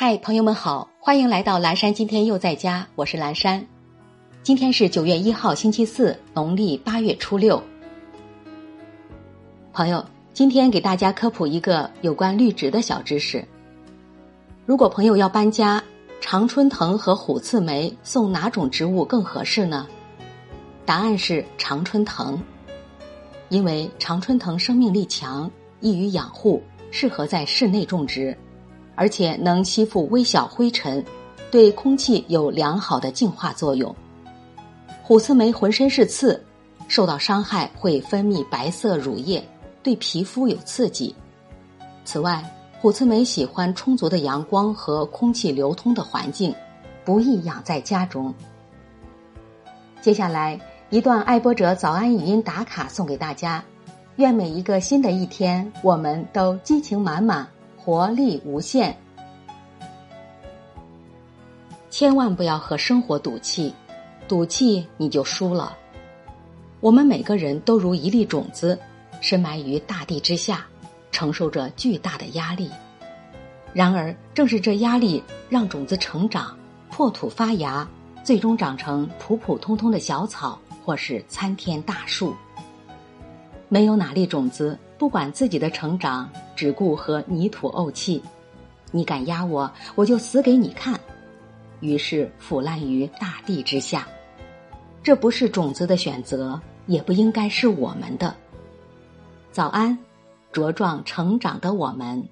嗨，朋友们好，欢迎来到蓝山。今天又在家，我是蓝山。今天是九月一号，星期四，农历八月初六。朋友，今天给大家科普一个有关绿植的小知识。如果朋友要搬家，常春藤和虎刺梅送哪种植物更合适呢？答案是常春藤，因为常春藤生命力强，易于养护，适合在室内种植。而且能吸附微小灰尘，对空气有良好的净化作用。虎刺梅浑身是刺，受到伤害会分泌白色乳液，对皮肤有刺激。此外，虎刺梅喜欢充足的阳光和空气流通的环境，不易养在家中。接下来一段爱播者早安语音打卡送给大家，愿每一个新的一天，我们都激情满满。活力无限，千万不要和生活赌气，赌气你就输了。我们每个人都如一粒种子，深埋于大地之下，承受着巨大的压力。然而，正是这压力让种子成长、破土发芽，最终长成普普通通的小草，或是参天大树。没有哪粒种子不管自己的成长，只顾和泥土怄气。你敢压我，我就死给你看。于是腐烂于大地之下。这不是种子的选择，也不应该是我们的。早安，茁壮成长的我们。